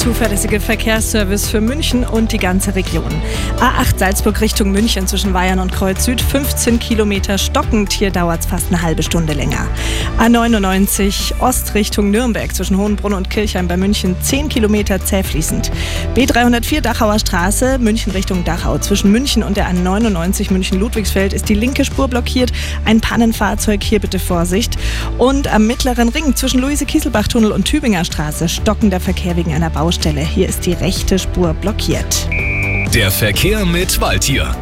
zuverlässige Verkehrsservice für München und die ganze Region. A8 Salzburg Richtung München zwischen Bayern und Kreuz Süd 15 Kilometer stockend. Hier dauert es fast eine halbe Stunde länger. A99 Ost Richtung Nürnberg zwischen Hohenbrunn und Kirchheim bei München 10 Kilometer zähfließend. B304 Dachauer Straße München Richtung Dachau zwischen München und der A99 München Ludwigsfeld ist die linke Spur blockiert. Ein Pannenfahrzeug hier bitte Vorsicht. Und am mittleren Ring zwischen Luise-Kieselbach-Tunnel und Tübinger Straße stockender Verkehr wegen einer Baustelle. Hier ist die rechte Spur blockiert. Der Verkehr mit Waldtier.